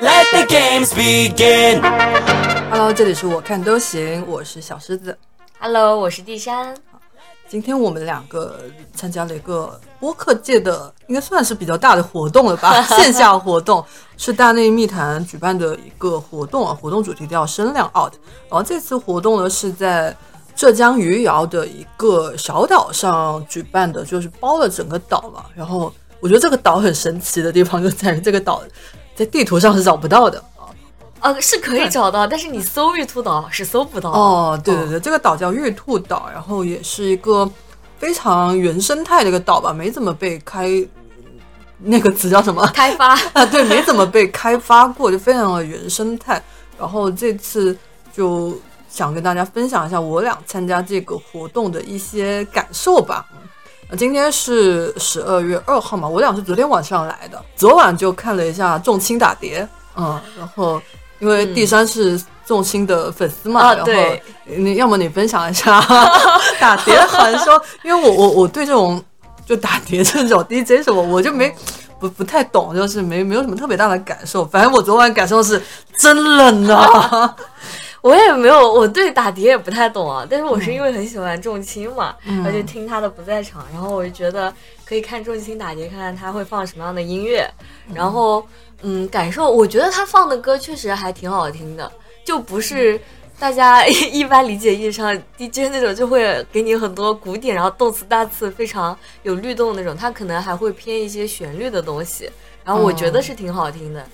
Let the games begin. Hello，这里是我看都行，我是小狮子。Hello，我是地山。今天我们两个参加了一个播客界的，应该算是比较大的活动了吧？线下活动是大内密谈举办的一个活动啊，活动主题叫“声量 out”。然后这次活动呢是在浙江余姚的一个小岛上举办的，就是包了整个岛嘛。然后我觉得这个岛很神奇的地方就在于这个岛在地图上是找不到的。呃，是可以找到，但是你搜玉兔岛是搜不到。哦，对对对，这个岛叫玉兔岛，然后也是一个非常原生态的一个岛吧，没怎么被开，那个词叫什么？开发 啊，对，没怎么被开发过，就非常的原生态。然后这次就想跟大家分享一下我俩参加这个活动的一些感受吧。呃今天是十二月二号嘛，我俩是昨天晚上来的，昨晚就看了一下重青打碟，嗯，然后因为第三是重青的粉丝嘛，啊然后你要么你分享一下 打碟好像说，因为我我我对这种就打碟这种 DJ 什么，我就没不不太懂，就是没没有什么特别大的感受。反正我昨晚感受是真冷啊，我也没有，我对打碟也不太懂啊。但是我是因为很喜欢重青嘛，然后就听他的不在场，然后我就觉得可以看重青打碟，看看他会放什么样的音乐。然后嗯，感受，我觉得他放的歌确实还挺好听的，就不是。大家 一般理解意义上 DJ 那种就会给你很多鼓点，然后动次大次非常有律动那种，他可能还会偏一些旋律的东西，然后我觉得是挺好听的。嗯，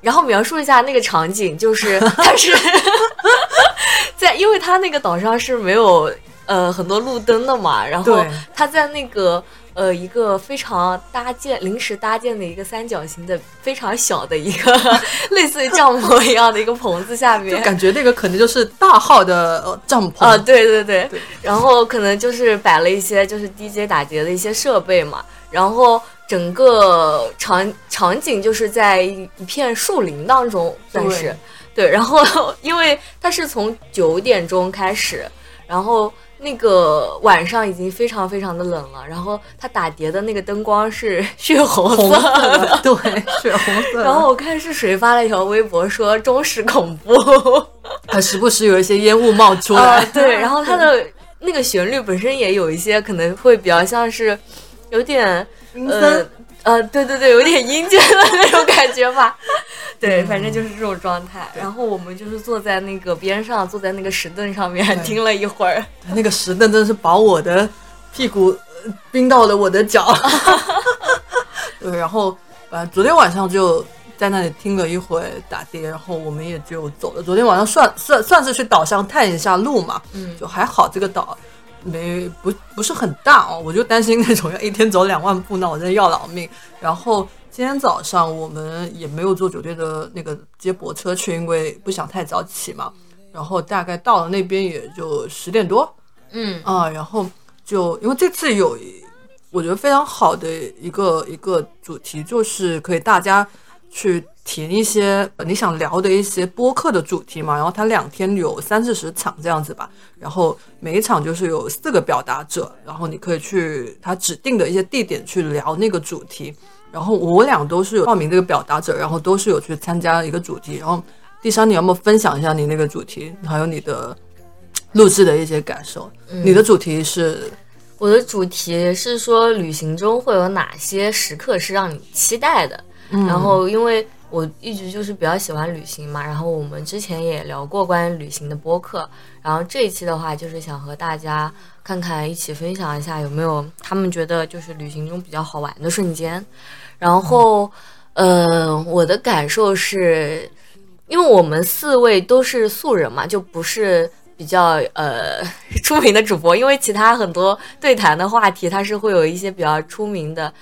然后描述一下那个场景，就是 它是 在，因为他那个岛上是没有呃很多路灯的嘛，然后对。它在那个呃一个非常搭建临时搭建的一个三角形的非常小的一个 类似于帐篷一样的一个棚子下就面，感觉那个可能就是大号的呃帐篷。啊，对对对，对。然后可能就是摆了一些就是 DJ 打碟的一些设备嘛，然后整个场场景就是在一一片树林当中，算是对，然后因为它是从九点钟开始，然后。那个晚上已经非常非常的冷了，然后它打碟的那个灯光是血红红色色的，对，血红色。然后我看是谁发了一条微博说中式恐怖，还时不时有一些烟雾冒出啊、来，对，然后它的那个旋律本身也有一些可能会比较像是有点呃阴森。呃，对对对，有点阴间的那种感觉吧。对，反正就是这种状态。然后我们就是坐在那个边上，坐在那个石凳上面 听了一会儿。那个石凳真的是把我的屁股呃冰到了我的脚。对，然后呃，昨天晚上就在那里听了一会打碟，然后我们也就走了。昨天晚上算算算是去岛上探一下路嘛，嗯就还好这个岛没不不是很大哦，我就担心那种要一天走两万步，那我真的要老命。然后今天早上我们也没有坐酒店的那个接驳车去，因为不想太早起嘛。然后大概到了那边也就十点多，嗯啊，然后就因为这次有我觉得非常好的一个一个主题，就是可以大家去填一些呃你想聊的一些播客的主题嘛。然后它两天有三四十场这样子吧，然后每一场就是有四个表达者，然后你可以去他指定的一些地点去聊那个主题。然后我俩都是有报名这个表达者，然后都是有去参加一个主题。然后第三，你要不要分享一下你那个主题，还有你的录制的一些感受？你的主题是我的主题是说旅行中会有哪些时刻是让你期待的。然后因为我一直就是比较喜欢旅行嘛，然后我们之前也聊过关于旅行的播客，然后这一期的话就是想和大家看看，一起分享一下有没有他们觉得就是旅行中比较好玩的瞬间。然后，呃，我的感受是，因为我们四位都是素人嘛，就不是比较呃 出名的主播，因为其他很多对谈的话题，它是会有一些比较出名的。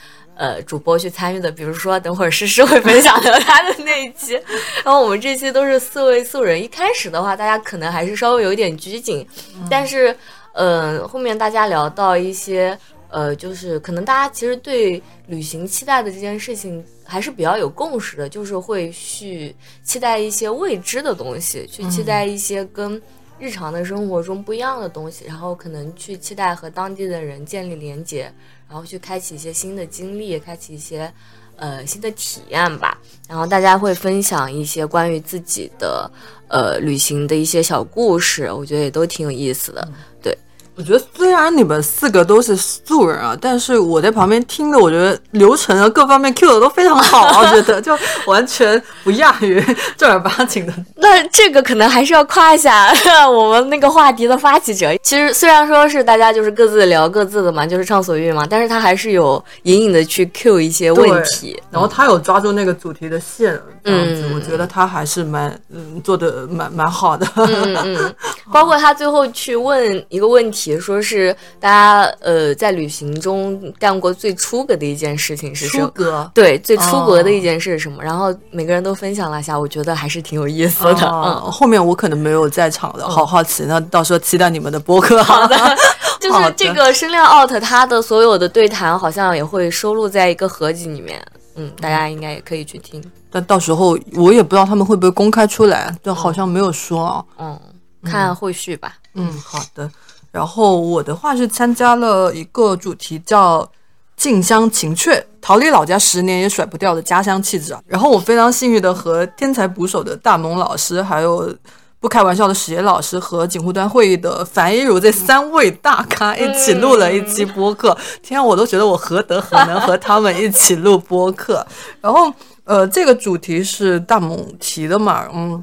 呃，主播去参与的，比如说等会儿诗诗会分享的他的那一期，然后我们这期都是四位素人。一开始的话，大家可能还是稍微有一点拘谨，但是，呃，后面大家聊到一些，呃，就是可能大家其实对旅行期待的这件事情还是比较有共识的，就是会去期待一些未知的东西，去期待一些跟日常的生活中不一样的东西，然后可能去期待和当地的人建立连接，然后去开启一些新的经历，开启一些呃新的体验吧。然后大家会分享一些关于自己的呃旅行的一些小故事，我觉得也都挺有意思的。对，我觉得虽然你们四个都是素人啊，但是我在旁边听的，我觉得流程啊各方面 Q 的都非常好啊，我觉得 就完全不亚于正儿八经的。那这个可能还是要夸一下我们那个话题的发起者。其实虽然说是大家就是各自聊各自的嘛，就是畅所欲嘛，但是他还是有隐隐的去 Q 一些问题。然后他有抓住那个主题的线，这样子，嗯我觉得他还是蛮嗯做的蛮蛮好的。嗯嗯，包括他最后去问一个问题，说是大家呃在旅行中干过最出格的一件事情是什么？出格。对，最出格的一件事是什么？然后每个人都分享了一下，我觉得还是挺有意思的。哦，后面我可能没有在场的，好好奇。那到时候期待你们的播客。好的，嗯，就是这个声量 out 他的所有的对谈好像也会收录在一个合集里面。嗯，大家应该也可以去听。但到时候我也不知道他们会不会公开出来，就好像没有说啊。嗯，看后续吧。嗯，好的。然后我的话是参加了一个主题叫“近乡情怯”，逃离老家十年也甩不掉的家乡气质啊。然后我非常幸运的和天才捕手的大萌老师，还有不开玩笑的史岩老师和锦湖端会议的樊一茹这三位大咖一起录了一期播客。天啊，我都觉得我何德何能和他们一起录播客。然后呃，这个主题是大萌提的嘛，嗯。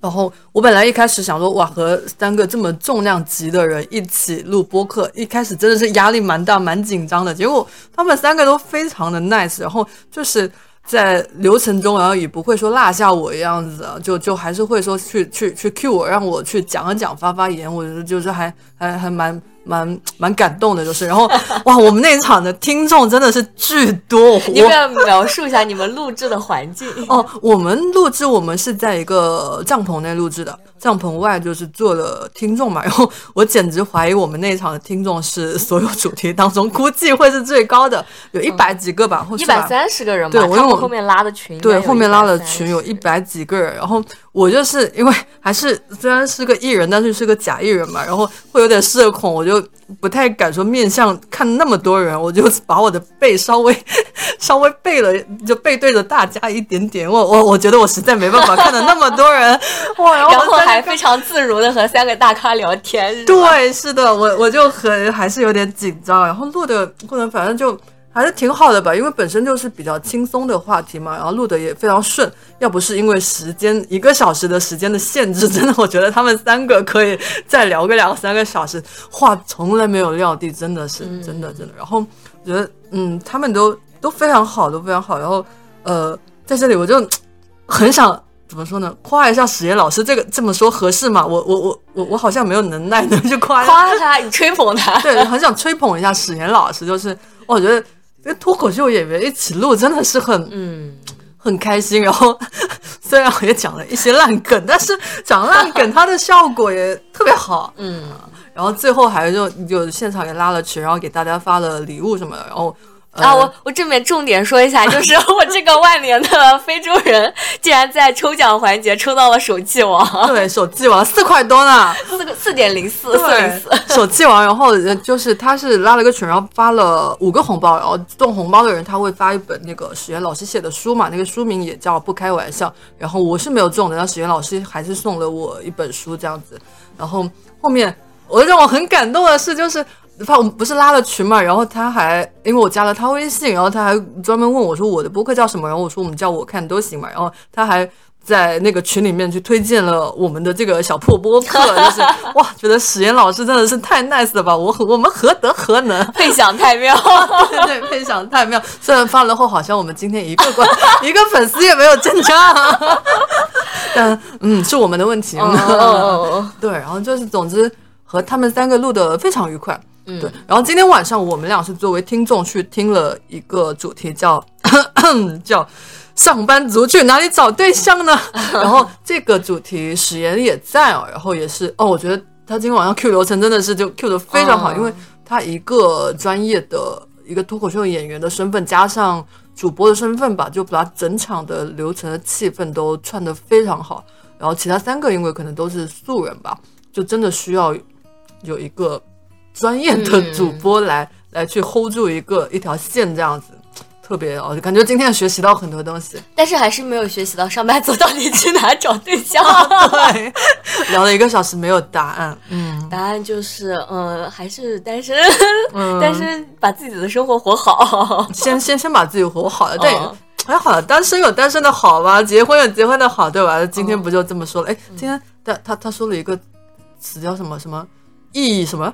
然后我本来一开始想说，哇，和三个这么重量级的人一起录播客，一开始真的是压力蛮大、蛮紧张的。结果他们三个都非常的 nice，然后就是在流程中，然后也不会说落下我一样子，就就还是会说去去去 cue 我，让我去讲一讲、发发言，我觉得就是还还还蛮。蛮蛮感动的，就是，然后哇，我们那一场的听众真的是巨多，你要不要描述一下你们录制的环境？哦，我们录制我们是在一个帐篷内录制的，帐篷外就是坐了听众嘛。然后我简直怀疑我们那一场的听众是所有主题当中估计会是最高的，有一百几个吧，或一百三十个人吧。对，我他们后面拉的群，对，后面拉的群有一百几个人。然后我就是因为还是虽然是个艺人，但是是个假艺人嘛，然后会有点社恐，我就不太敢说面向看那么多人，我就把我的背稍微 稍微背了，就背对着大家一点点。我我我觉得我实在没办法看到那么多人，哇！然后还非常自如的和三个大咖聊天。对，是的，我我就很还是有点紧张，然后录的过程反正就还是挺好的吧，因为本身就是比较轻松的话题嘛，然后录的也非常顺。要不是因为时间一个小时的时间的限制，真的我觉得他们三个可以再聊个两三个小时，话从来没有撂地，真的是真的真的。然后我觉得嗯，他们都都非常好，都非常好。然后呃，在这里我就 很想。怎么说呢？夸一下史岩老师，这个这么说合适吗？我我我我我好像没有能耐 能去夸夸他，你吹捧他。对，很想吹捧一下史岩老师，就是我觉得跟脱口秀演员一起录真的是很嗯，很开心。然后 虽然我也讲了一些烂梗，但是讲烂梗它的效果也特别好。嗯，然后最后还就就现场也拉了群，然后给大家发了礼物什么的，然后。呃啊，我我这边重点说一下，就是 我这个万年的非洲人，竟然在抽奖环节抽到了手气王，对手气王四块多呢，四个四点零四，四零四。手气王，然后呃就是他是拉了个群，然后发了五个红包，然后中红包的人他会发一本那个史岩老师写的书嘛，那个书名也叫《不开玩笑》，然后我是没有中的，然后史岩老师还是送了我一本书这样子，然后后面我让我很感动的是就是。他我们不是拉了群嘛，然后他还因为我加了他微信，然后他还专门问我说我的播客叫什么，然后我说我们叫我看都行嘛，然后他还在那个群里面去推荐了我们的这个小破播客，就是 哇，觉得史岩老师真的是太 nice 了吧，我我们何德何能，配享太妙，对 对，配享太妙。虽然发了后好像我们今天一个关一个粉丝也没有增加，但嗯是我们的问题。哦对，然后就是总之和他们三个录的非常愉快。嗯对，然后今天晚上我们俩是作为听众去听了一个主题叫 叫上班族去哪里找对象呢？然后这个主题史岩也在哦，然后也是哦，我觉得他今天晚上 Q 流程真的是就 Q 的非常好，哦因为他一个专业的一个脱口秀演员的身份加上主播的身份吧，就把整场的流程的气氛都串得非常好。然后其他三个因为可能都是素人吧，就真的需要有一个专业的主播来、来去 hold 住一个一条线这样子。特别哦，就感觉今天学习到很多东西，但是还是没有学习到上班族到底去哪找对象。对，聊了一个小时没有答案。嗯，答案就是，呃，还是单身，单身把自己的生活活好。先先先把自己活好了，对。哦哎，好了，单身有单身的好吧，结婚有结婚的好，对吧？今天不就这么说了？哎，今天他他他说了一个词叫什么什么意义什么？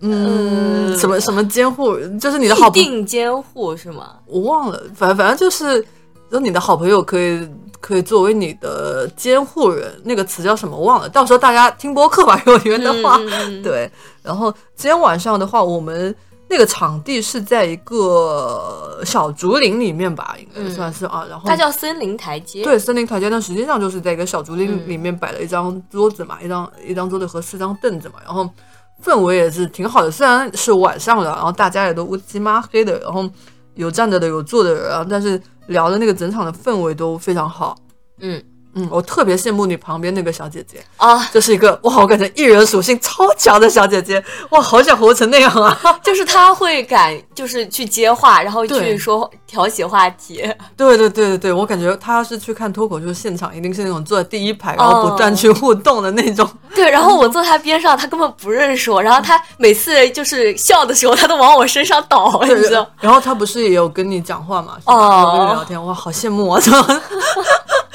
嗯，呃什么什么监护，就是你的好朋友，必定监护是吗？我忘了，反正反正就是，就你的好朋友可以可以作为你的监护人，那个词叫什么我忘了，到时候大家听播客吧，有缘的话，对。然后今天晚上的话，我们那个场地是在一个小竹林里面吧，应该算是啊。然后它叫森林台阶。对森林台阶，但实际上就是在一个小竹林里面摆了一张桌子嘛，一张一张桌子和四张凳子嘛，然后氛围也是挺好的。虽然是晚上了，然后大家也都乌漆嘛黑的，然后有站着的，有坐的人啊，但是聊的那个整场的氛围都非常好。嗯嗯，我特别羡慕你旁边那个小姐姐，啊，就是一个哇，我感觉艺人属性超强的小姐姐，哇，好想活成那样啊！就是她会敢，就是去接话，然后去说挑起话题。对对对对对，我感觉她要是去看脱口秀现场，一定是那种坐在第一排，然后不断去互动的那种。对，然后我坐他边上，他根本不认识我，然后他每次就是笑的时候，他都往我身上倒，你知道？然后他不是也有跟你讲话嘛？哦跟你聊天，哇，好羡慕啊！怎么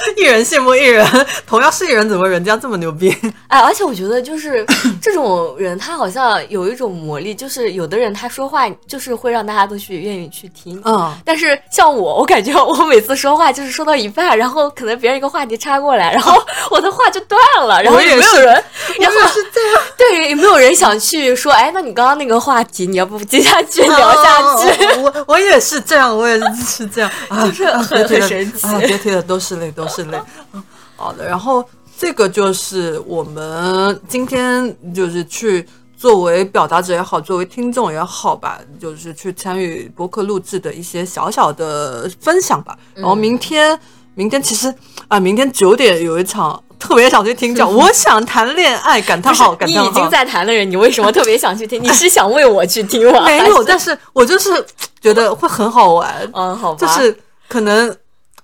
艺人羡慕一人，同样是艺人，怎么人家这么牛逼？哎，而且我觉得就是这种人，他好像有一种魔力，就是有的人他说话就是会让大家都去愿意去听。嗯，但是像我，我感觉我每次说话就是说到一半，然后可能别人一个话题插过来，然后 我的话就断了，然后我也没有人，然后是这样。对，也没有人想去说，哎，那你刚刚那个话题，你要不接下去聊下去？哦我我也是这样，我也是这样，啊、就是啊很很神奇啊！别提了，都是泪，都是泪。嗯 好的，然后这个就是我们今天就是去作为表达者也好，作为听众也好吧，就是去参与播客录制的一些小小的分享吧。然后明天，明天其实啊，明天九点有一场。特别想去听叫，我想谈恋爱，感叹号，感叹号。你已经在谈的人，你为什么特别想去听？你是 想为我去听吗？没有，但是我就是觉得会很好玩。嗯，好吧，就是可能，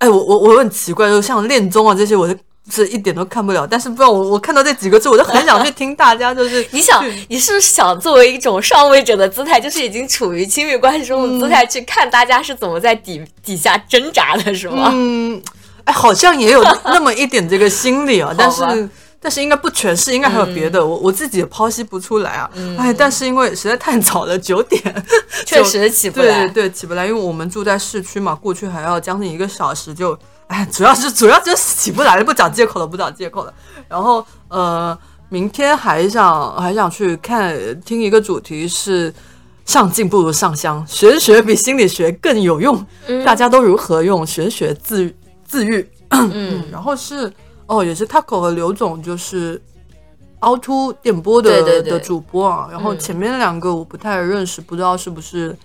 哎，我我我很奇怪，就像恋综啊这些，我是是一点都看不了。但是不知道我我看到这几个字，我就很想去 听大家就是你想，你是不是想作为一种上位者的姿态，就是已经处于亲密关系中的姿态，去看大家是怎么在底底下挣扎的，是吗？嗯，哎，好像也有那么一点这个心理啊，但是。但是应该不全是，应该还有别的，我我自己也剖析不出来啊。哎，但是因为实在太早了，九点，确实起不来。对对，起不来，因为我们住在市区嘛，过去还要将近一个小时就，哎，主要是主要就是起不来了，不找借口了，不找借口了。然后呃，明天还想还想去看听一个主题是。上进不如上香，玄学比心理学更有用。大家都如何用玄学自自愈？嗯，然后是哦，也是 Taco 和刘总，就是凹凸电波的的主播啊。然后嗯前面两个我不太认识，不知道是不是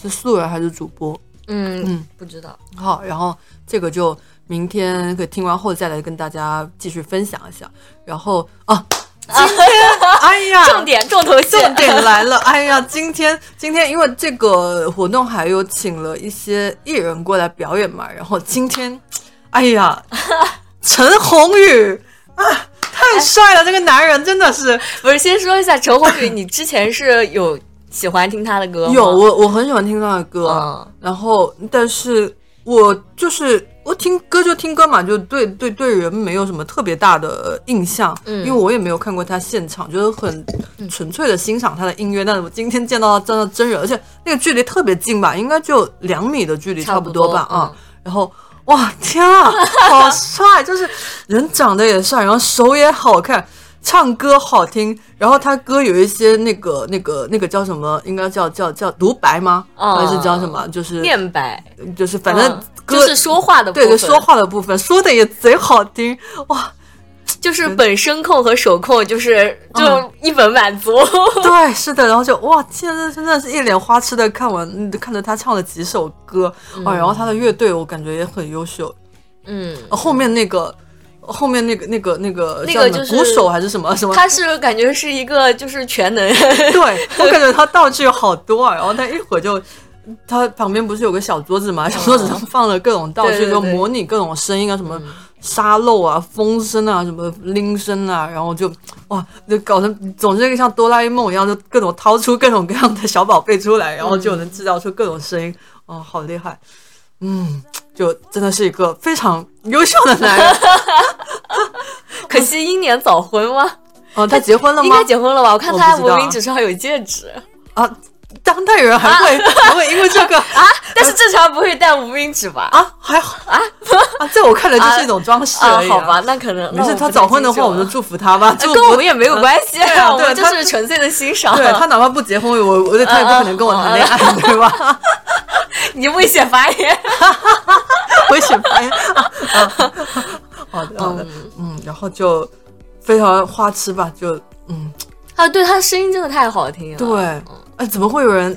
是素人还是主播。嗯嗯，不知道。好，然后这个就明天可以听完后再来跟大家继续分享一下。然后啊，今天 哎呀，重点重头戏，重点来了！哎呀，今天今天因为这个活动还有请了一些艺人过来表演嘛，然后今天，哎呀，陈鸿宇啊，太帅了！这个男人真的是不是，先说一下陈鸿宇，你之前是有喜欢听他的歌吗？有我我很喜欢听他的歌，嗯然后但是我就是我听歌就听歌嘛，就对对对人没有什么特别大的印象，嗯因为我也没有看过他现场，就是很纯粹的欣赏他的音乐。但是我今天见到他真的真人，而且那个距离特别近吧，应该就两米的距离差不多吧啊、然后哇天啊，好帅！就是人长得也帅，然后手也好看，唱歌好听。然后他歌有一些那个那个那个叫什么？应该叫叫叫独白吗？哦还是叫什么？就是念白，就是反正就是说话的部分，对对说话的部分说的也贼好听哇！就是本声控和手控，就是嗯就一本满足。对，是的，然后就哇，现在真的是一脸花痴的看完，嗯看着他唱了几首歌，哇，然后他的乐队我感觉也很优秀，嗯呃后面那个后面那个那个那个那个就是鼓手还是什么什么？他是感觉是一个就是全能，对 我感觉他道具有好多啊，然后他一会儿就。他旁边不是有个小桌子嘛？小桌子上放了各种道具，就模拟各种声音啊，什么沙漏啊、风声啊、什么铃声啊，然后就哇，就搞成总之像哆啦 A 梦一样，就各种掏出各种各样的小宝贝出来，然后就能制造出各种声音，哦，好厉害！嗯，就真的是一个非常优秀的男人。可惜英年早婚吗？哦，他结婚了吗应该？结婚了吧？我看他无名指上有戒指啊，当代人还会还会因为这个啊，但是正常不会戴无名指吧？啊，还好啊啊，在我看来就是一种装饰而已、，啊好吧，。那可能没事，他早婚的话，我们就祝福他吧。祝福跟我们也没有关系，对啊我们就是纯粹的欣赏。对他哪怕不结婚，我我他也不可能跟我谈恋爱，对吧？你危险发言。危险发言。啊好的好的，嗯，然后就非常花痴吧，就嗯，啊，对他声音真的太好听了。对，哎，怎么会有人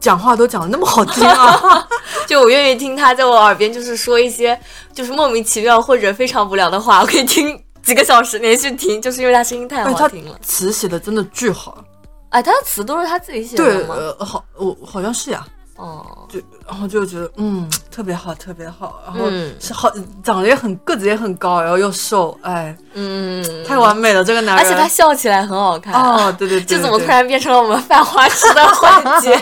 讲话都讲的那么好听啊？就我愿意听他在我耳边就是说一些就是莫名其妙或者非常无聊的话，我可以听几个小时连续听，就是因为他声音太好听了。词写的真的巨好。哎，他的词都是他自己写，的吗？呃，好，我好像是呀。哦，就然后就觉得嗯特别好，特别好，然后嗯是好长得也很个子也很高，然后又瘦，哎，嗯，太完美了这个男人。而且他笑起来很好看。哦，对对对，这怎么突然变成了我们 犯花痴的环节？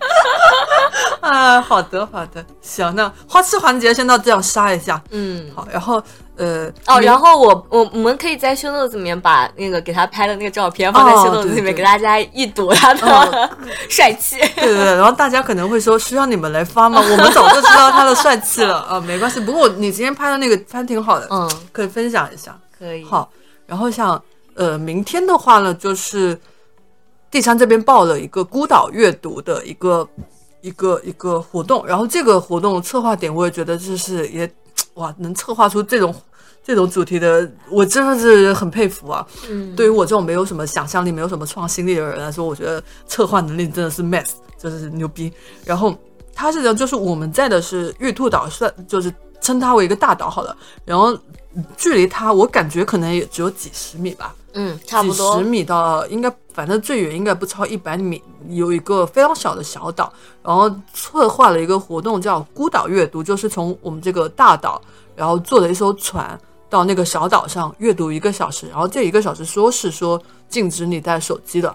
啊？好的好的，行，那花痴环节先到这样杀一下，嗯，好，然后呃哦，然后我我我们可以在 show notes 里面把那个给他拍的那个照片放在哦 show notes 里面，给大家一睹他的哦 帅气。对对对，然后大家可能会说需要你们来发吗？我们早就知道他的帅气了啊，没关系。不过你今天拍的那个拍挺好的，嗯，可以分享一下。可以。好，然后像呃，明天的话呢，就是第三这边报了一个孤岛阅读的一个一个一个活动，然后这个活动策划点，我也觉得就是也哇，能策划出这种这种主题的，我真的是很佩服啊。嗯，对于我这种没有什么想象力、没有什么创新力的人来说，我觉得策划能力真的是 max，真的是牛逼。然后它是这样，就是我们在的是玉兔岛，算就是称它为一个大岛好了。然后距离它，我感觉可能也只有几十米吧，嗯，差不几十。米到应该，反正最远应该不超一百米。有一个非常小的小岛，然后策划了一个活动叫孤岛阅读，就是从我们这个大岛，然后坐了一艘船。到那个小岛上阅读一个小时，然后这一个小时说是说禁止你带手机的，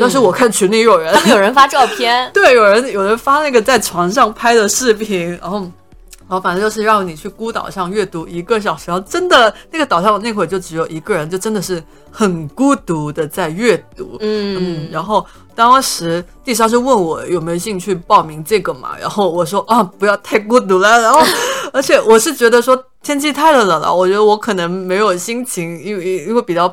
但是我看群里有人，他 们 有人发照片，对，有人有人发那个在床上拍的视频，然后，然后反正就是让你去孤岛上阅读一个小时，然后真的那个岛上那会儿就只有一个人，就真的是很孤独的在阅读，嗯，嗯，然后当时地莎是问我有没有兴趣报名这个嘛，然后我说啊不要太孤独了，然后 而且我是觉得说天气太冷了，我觉得我可能没有心情，因为因为比较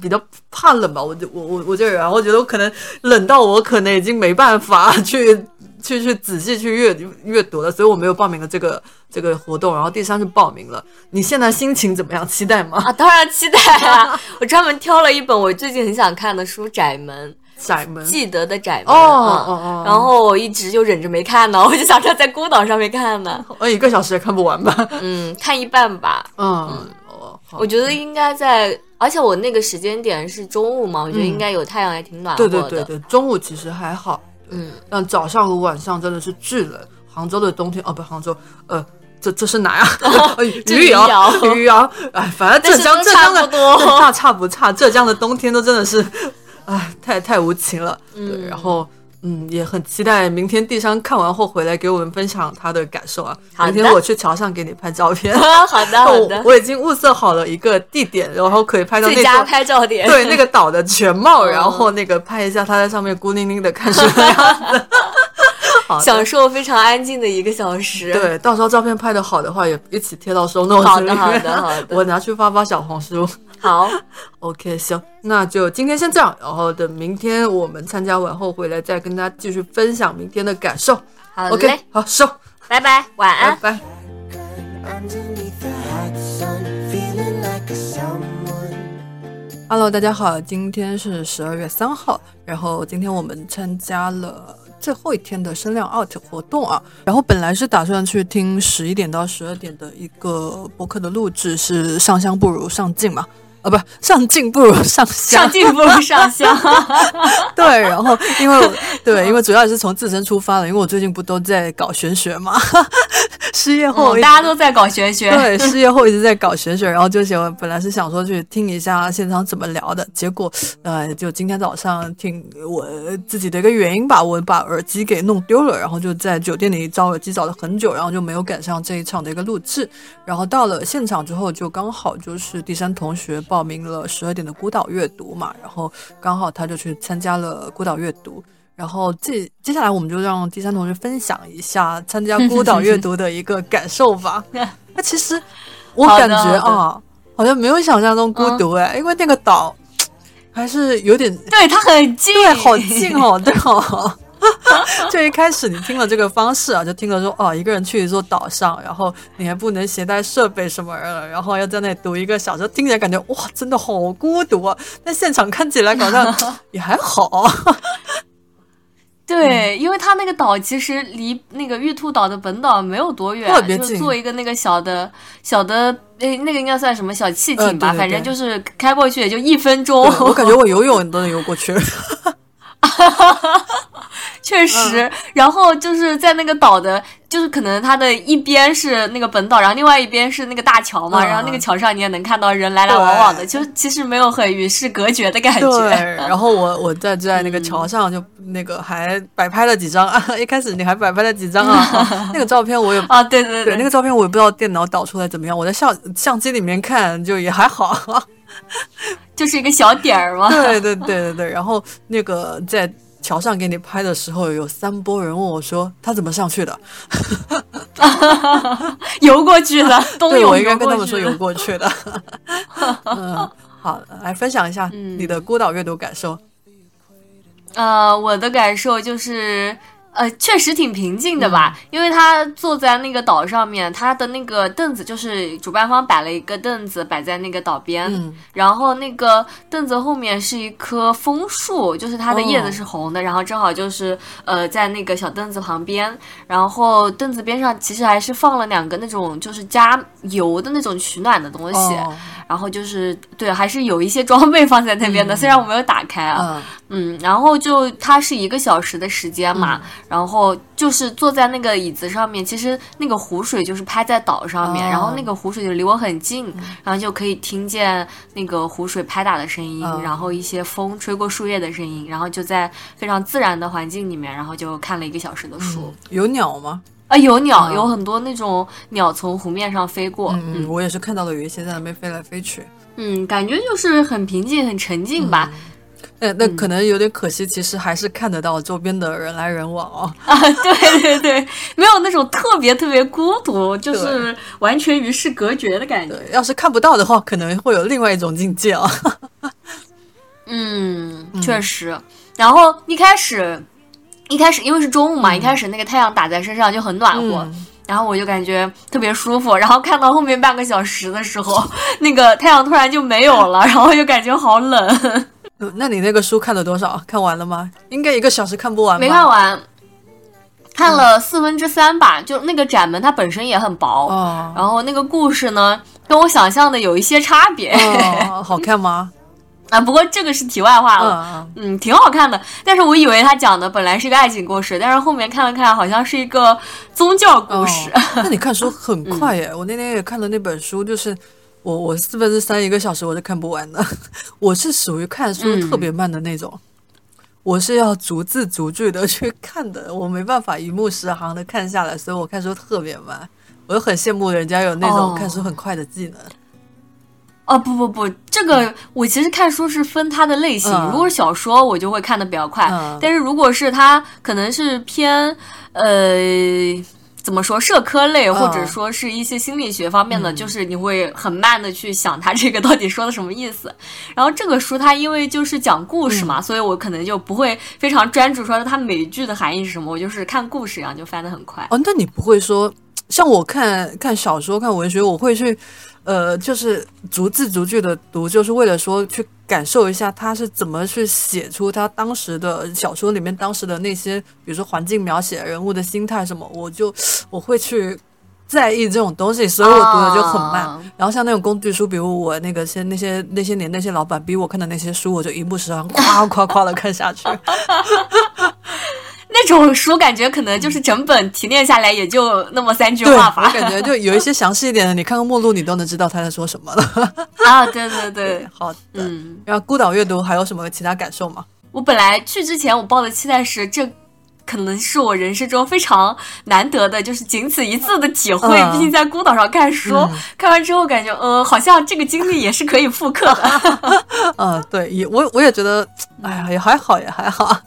比较怕冷吧，我就我我我这个人，我觉得我可能冷到我可能已经没办法去。去 去仔细去阅阅读了，所以我没有报名了这个这个活动，然后第三是报名了。你现在心情怎么样？期待吗？啊，当然期待啊！我专门挑了一本我最近很想看的书《窄门》，窄门记得的窄门。哦哦嗯哦然后我一直就忍着没看呢，我就想着在孤岛上面看呢。我一个小时也看不完吧？嗯，看一半吧。嗯，哦，好我觉得应该在，而且我那个时间点是中午嘛，我觉得应该有太阳，还挺暖和对的。对对对，中午其实还好，嗯，但早上和晚上真的是巨冷。杭州的冬天哦，不，杭州，呃，这这是哪呀？呃这余姚，余姚哎，反正浙江差浙江的不多大 差不差，浙江的冬天都真的是，哎，太太无情了。对，嗯然后。嗯，也很期待明天地商看完后回来给我们分享他的感受啊。好的明天我去桥上给你拍照片。好的好的 我，我已经物色好了一个地点，然后可以拍到那最佳拍照点。对那个岛的全貌，嗯然后那个拍一下他在上面孤零零的看什么样子。享受非常安静的一个小时。，对，到时候照片拍的好的话，也一起贴到收 notes 好的好的好的我拿去发发小红书。好，OK，行，那就今天先这样，然后等明天我们参加完后回来再跟大家继续分享明天的感受。好嘞 OK，好，收，拜拜，晚拜安。拜。Underneath the hot sun, feeling like a someone. Hello，大家好，今天是十二月三号，然后今天我们参加了最后一天的声量 out 活动啊。然后本来是打算去听十一点到十二点的一个播客的录制，是上香不如上镜嘛。啊，不，上进不如上香，上进不如上香。对，然后因为我 对，因为主要也是从自身出发的，因为我最近不都在搞玄学嘛，失业后、嗯大家都在搞玄学。对，失业后一直在搞玄学，然后就想本来是想说去听一下现场怎么聊的，结果呃，就今天早上听我自己的一个原因吧，我把耳机给弄丢了，然后就在酒店里找耳机找了很久，然后就没有赶上这一场的一个录制，然后到了现场之后，就刚好就是第三同学报名了十二点的孤岛阅读嘛，然后刚好他就去参加了孤岛阅读。然后接接下来我们就让第三同学分享一下参加孤岛阅读的一个感受吧。那其实我感觉啊，好像没有想象中孤独哎、因为那个岛还是有点对，它很近，对，好近哦，对哦。就一开始你听了这个方式啊，就听了说哦，一个人去一座岛上，然后你还不能携带设备什么的，然后要在那里读一个小时，听起来感觉哇，真的好孤独啊。但现场看起来好像 也还好。对，因为它那个岛其实离那个玉兔岛的本岛没有多远，就特别近坐一个那个小的小的，诶，那个应该算什么小汽艇吧，嗯对对反正就是开过去也就一分钟。我感觉我 游泳都能游过去。确实，然后就是在那个岛的，就是可能它的一边是那个本岛，然后另外一边是那个大桥嘛，嗯然后那个桥上你也能看到人来来往往的，就其实没有很与世隔绝的感对，觉。然后我我在在那个桥上就那个还摆拍了几张啊，一开始你还摆拍了几张啊，啊那个照片我也啊，对对对，那个照片我也不知道电脑导出来怎么样，我在相相机里面看就也还好。就是一个小点儿嘛。对对对对对，然后那个在桥上给你拍的时候，有三波人问我说他怎么上去的？游过去的，冬 对，我应该跟他们说游过去的。嗯，好，来分享一下你的孤岛阅读感受。呃，我的感受就是，呃，确实挺平静的吧，嗯。因为他坐在那个岛上面，他的那个凳子就是主办方摆了一个凳子摆在那个岛边，嗯。然后那个凳子后面是一棵枫树，就是它的叶哦子是红的，然后正好就是呃在那个小凳子旁边，然后凳子边上其实还是放了两个那种就是加油的那种取暖的东西，哦，然后就是对，还是有一些装备放在那边的，虽然我没有打开啊，嗯。嗯，然后就它是一个小时的时间嘛，然后就是坐在那个椅子上面，其实那个湖水就是拍在岛上面，哦然后那个湖水就离我很近，然后就可以听见那个湖水拍打的声音，嗯。然后一些风吹过树叶的声音，然后就在非常自然的环境里面，然后就看了一个小时的书。有鸟吗？啊，有鸟，嗯有很多那种鸟从湖面上飞过，嗯嗯，我也是看到了有一些在那边飞来飞去。嗯，感觉就是很平静、很沉静吧。那那可能有点可惜，其实还是看得到周边的人来人往哦。啊，对对对，没有那种特别特别孤独，就是完全与世隔绝的感觉。要是看不到的话，可能会有另外一种境界啊。嗯，确实。然后一开始，一开始因为是中午嘛，一开始那个太阳打在身上就很暖和。嗯然后我就感觉特别舒服，然后看到后面半个小时的时候，那个太阳突然就没有了，然后就感觉好冷，呃那你那个书看了多少？看完了吗？应该一个小时看不完吧？没看完，看了四分之三吧。就那个展门它本身也很薄，哦然后那个故事呢，跟我想象的有一些差别。哦，好看吗？啊，不过这个是题外话了。嗯嗯，挺好看的，但是我以为他讲的本来是一个爱情故事，但是后面看了看，好像是一个宗教故事。哦那你看书 很快耶！我那天也看了那本书，就是我我四分之三一个小时我是看不完的。我是属于看书特别慢的那种，我是要逐字逐句的去看的，我没办法一目十行的看下来，所以我看书特别慢。我就很羡慕人家有那种哦看书很快的技能。哦，不不不，这个我其实看书是分它的类型，嗯如果是小说，我就会看的比较快，嗯但是如果是它可能是偏呃。怎么说？社科类，或者说是一些心理学方面的，就是你会很慢的去想它这个到底说的什么意思。然后这个书它因为就是讲故事嘛，所以我可能就不会非常专注说它每一句的含义是什么，我就是看故事一样就翻得很快。哦，那你不会说，像我看看小说、看文学，我会去，呃，就是逐字逐句的读，就是为了说去感受一下他是怎么去写出他当时的小说里面当时的那些，比如说环境描写、人物的心态什么，我就 我会去在意这种东西，所以我读的就很慢。哦然后像那种工具书，比如我那个些那些那些年那些老板逼我看的那些书，我就一目十行，夸夸夸的看下去。那种书感觉可能就是整本提炼下来也就那么三句话吧。感觉就有一些详细一点的，你看看目录，你都能知道他在说什么了。啊，对对对，好的。嗯，然后孤岛阅读还有什么其他感受吗？我本来去之前我抱的期待是这。可能是我人生中非常难得的，就是仅此一次的体会。嗯毕竟在孤岛上看书，嗯看完之后感觉，呃，好像这个经历也是可以复刻的。嗯，对，也我我也觉得，哎呀，也还好，也还好。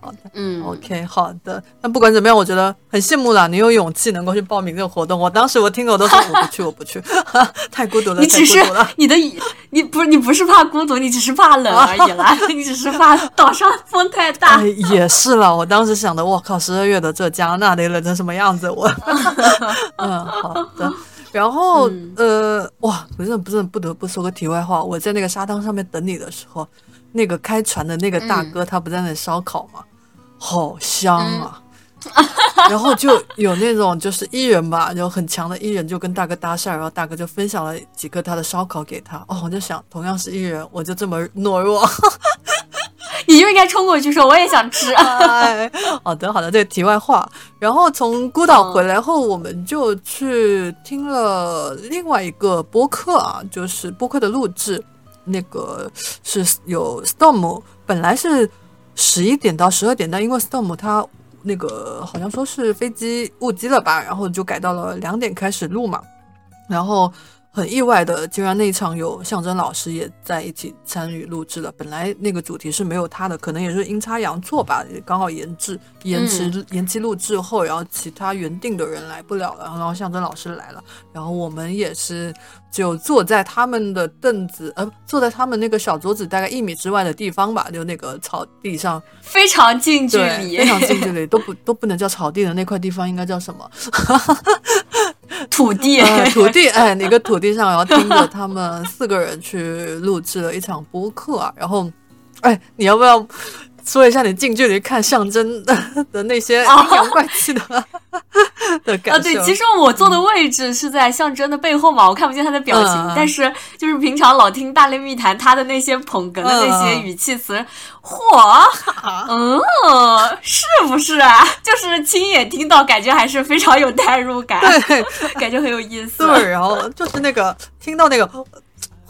好的嗯 OK，好的。那不管怎么样，我觉得很羡慕啦，你有勇气能够去报名这个活动。我当时我听了我都说我不去，我不去，太孤独了，你只是。你的你不是你不是怕孤独，你只是怕冷而已啦。你只是怕岛上风太大哎，。也是了。我当时想的，我靠，十二月的这加拿大得冷成什么样子？我，嗯，好的。然后，呃，哇，不是不是，不得不说个题外话。我在那个沙滩上面等你的时候，那个开船的那个大哥，他不在那里烧烤吗？好香啊！然后就有那种就是艺人吧，就很强的艺人就跟大哥搭讪，然后大哥就分享了几个他的烧烤给他。哦，我就想，同样是艺人，我就这么懦弱。你就应该冲过去说我也想吃。哎，好的好的，这个题外话。然后从孤岛回来后，我们就去听了另外一个播客啊，就是播客的录制，那个是有 Storm，本来是十一点到十二点，但因为 Storm 它那个好像说是飞机误机了吧，然后就改到了两点开始录嘛，然后。很意外的，竟然那一场有象征老师也在一起参与录制了。本来那个主题是没有他的，可能也是阴差阳错吧，刚好延制、延迟、延期录制后，然后其他原定的人来不了了，然后象征老师来了，然后我们也是就坐在他们的凳子，呃，坐在他们那个小桌子大概一米之外的地方吧，就那个草地上，非常近距，离，非常近距离，都不都不能叫草地的那块地方应该叫什么？土地。呃，土地，哎，那个土地上，然后听着他们四个人去录制了一场播客啊，然后，哎，你要不要说一下你近距离看象征的 的那些阴阳怪气的、的感啊，对，其实我坐的位置是在象征的背后嘛，我看不见他的表情，嗯但是就是平常老听大内密谈他的那些捧哏的那些嗯语气词，嚯，嗯，是不是啊？就是亲眼听到，感觉还是非常有代入感，对感觉很有意思。对，然后就是那个听到那个。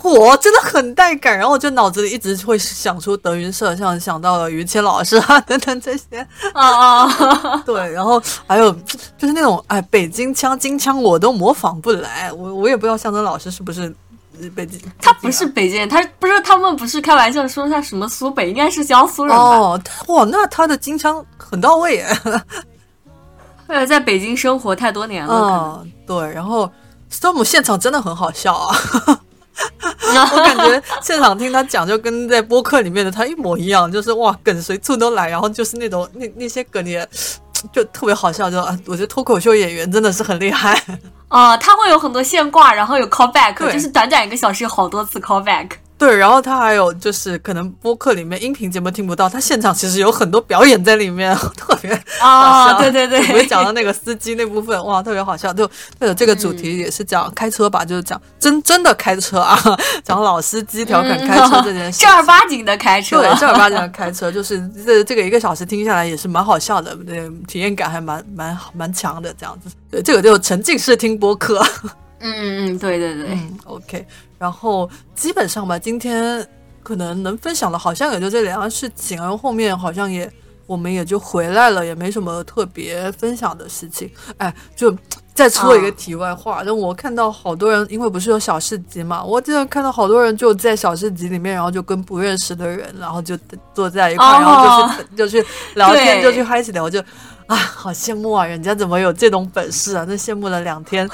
火真的很带感，然后我就脑子里一直会想出德云社，像想到了于谦老师啊等等这些，啊啊，对，然后还有就是那种哎，北京腔、京腔我都模仿不来，我我也不知道向征老师是不是呃北京，他不是北京人，他不是他们不是开玩笑说他什么苏北，应该是江苏人吧？哦，哇，那他的京腔很到位耶，呃，在北京生活太多年了，嗯，对，然后 Storm 现场真的很好笑啊。我感觉现场听他讲，就跟在播客里面的他一模一样，就是哇，梗随处都来，然后就是那种那那些梗也就特别好笑，就啊我觉得脱口秀演员真的是很厉害。啊、他会有很多现挂，然后有 callback，就是短短一个小时有好多次 callback。对，然后他还有就是可能播客里面音频节目听不到，他现场其实有很多表演在里面，特别啊、笑。对对对，我也讲到那个司机那部分，哇，特别好笑。就对这个主题也是讲开车吧，就是讲真真的开车啊，讲老司机调侃开车这件事情。正儿八经的开车。对，正儿八经的开车，就是这这个一个小时听下来也是蛮好笑的，对，体验感还蛮蛮蛮强的这样子。对，这个就沉浸式听播客。嗯嗯嗯，对对对，嗯，OK。然后基本上吧，今天可能能分享的，好像也就这两样事情，然后后面好像也我们也就回来了，也没什么特别分享的事情。哎，就再说一个题外话，就我看到好多人，因为不是有小市集嘛，我经常看到好多人就在小市集里面，然后就跟不认识的人，然后就坐在一块，哦然后就去就去聊天，就去嗨起聊，我就。啊，好羡慕啊！人家怎么有这种本事啊？那羡慕了两天，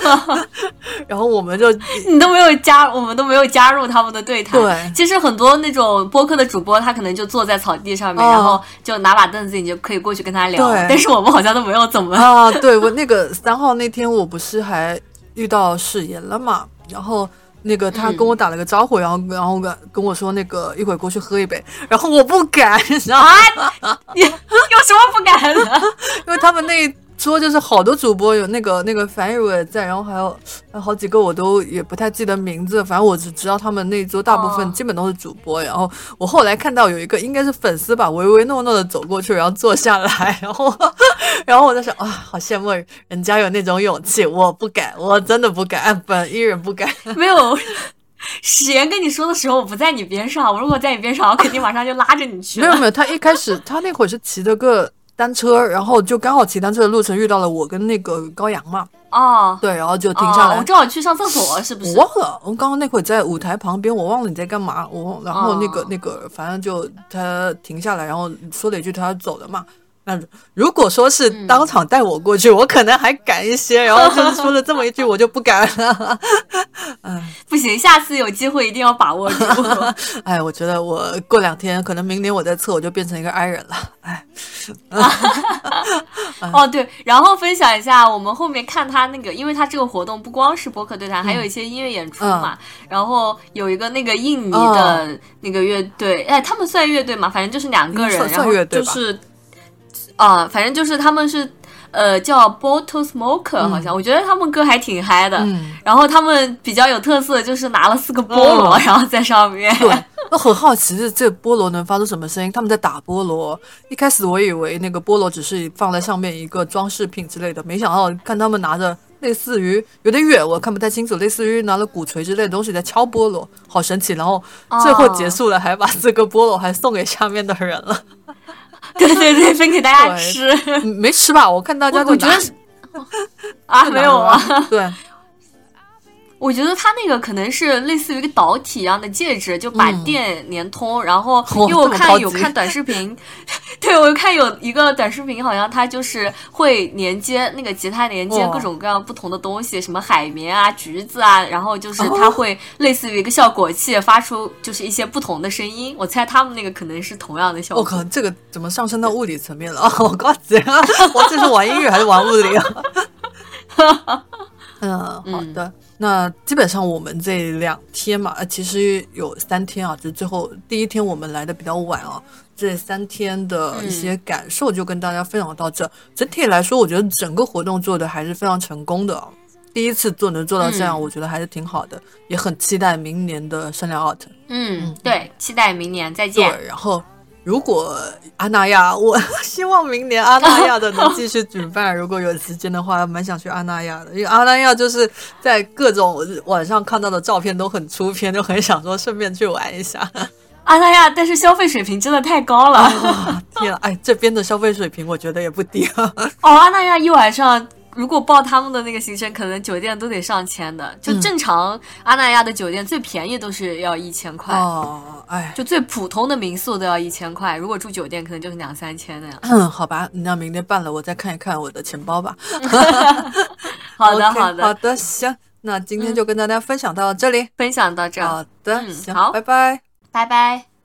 然后我们就 你都没有加，我们都没有加入他们的对谈。对其实很多那种播客的主播，他可能就坐在草地上面，哦然后就拿把凳子，你就可以过去跟他聊。对但是我们好像都没有怎么。啊，对我那个三号那天，我不是还遇到誓言了嘛？然后那个他跟我打了个招呼，然后然后跟跟我说那个一会儿过去喝一杯，然后我不敢，你知道吗？你有什么不敢的？因为他们那一桌就是好多主播，有那个那个樊宇伟在，然后还有还有好几个我都也不太记得名字，反正我只知道他们那一桌大部分哦基本都是主播。然后我后来看到有一个应该是粉丝吧，唯唯诺诺的走过去，然后坐下来，然后 然后我在想啊，好羡慕人家有那种勇气，我不敢，我真的不敢，本一人不敢。没有。史岩跟你说的时候，我不在你边上。我如果在你边上，我肯定马上就拉着你去。没有没有，他一开始他那会儿是骑着个单车，然后就刚好骑单车的路程遇到了我跟那个高阳嘛，哦，对，然后就停下来。哦我正好去上厕所，是不是我？忘了，我刚刚那会儿在舞台旁边，我忘了你在干嘛。我然后那个、哦那个，反正就他停下来，然后说了一句他要走了嘛。那如果说是当场带我过去，我可能还敢一些。然后就是说了这么一句，我就不敢了。嗯不行，下次有机会一定要把握住。哎，我觉得我过两天，可能明年我再测，我就变成一个 i 人了。哎，哦，对，然后分享一下我们后面看他那个，因为他这个活动不光是博客对谈，还有一些音乐演出嘛。然后有一个那个印尼的那个乐队，哎，他们算乐队嘛？反正就是两个人，算然后就是，啊、反正就是他们是。呃，叫 Bottle Smoker，、好像我觉得他们歌还挺嗨的。嗯然后他们比较有特色，就是拿了四个菠萝，嗯然后在上面。对，我很好奇这这菠萝能发出什么声音？他们在打菠萝。一开始我以为那个菠萝只是放在上面一个装饰品之类的，没想到看他们拿着类似于有点远，我看不太清楚，类似于拿了鼓槌之类的东西在敲菠萝，好神奇。然后最后结束了，还把这个菠萝还送给下面的人了，对对对，分给大家吃嗯没吃吧？我看大家都我觉得 啊，没有啊。，对，我觉得它那个可能是类似于一个导体一样的介质，就把嗯电连通。然后哦因为我看有看短视频，对我看有一个短视频，好像它就是会连接那个吉他连接哦各种各样不同的东西，什么海绵啊、橘子啊，然后就是哦它会类似于一个效果器，发出就是一些不同的声音。我猜他们那个可能是同样的效果。我靠，这个怎么上升到物理层面了？哦，好高级啊！我这是玩音乐还是玩物理啊？嗯，好的。那基本上我们这两天嘛，呃，其实有三天啊，就最后第一天我们来的比较晚啊，这三天的一些感受就跟大家分享到这。整体来说，我觉得整个活动做的还是非常成功的啊。第一次做能做到这样，嗯我觉得还是挺好的，也很期待明年的声量 out。嗯，对，期待明年再见。对，然后如果阿那亚，我 希望明年阿那亚的能继续举办，如果有时间的话，蛮想去阿那亚的，因为阿那亚就是在各种网上看到的照片都很出片，就很想说顺便去玩一下。阿那亚，但是消费水平真的太高了。啊，天啊，哎，这边的消费水平我觉得也不低啊。哦，阿那亚一晚上，如果报他们的那个行程，可能酒店都得上千的。就嗯正常阿那亚的酒店最便宜都是要一千块，哦，哎，就最普通的民宿都要一千块。如果住酒店，可能就是两三千那样。嗯，好吧，那明天办了，我再看一看我的钱包吧。好的好的，好的，行，那今天就跟大家分享到这里。分享到这，好的，嗯行，好拜拜。拜拜。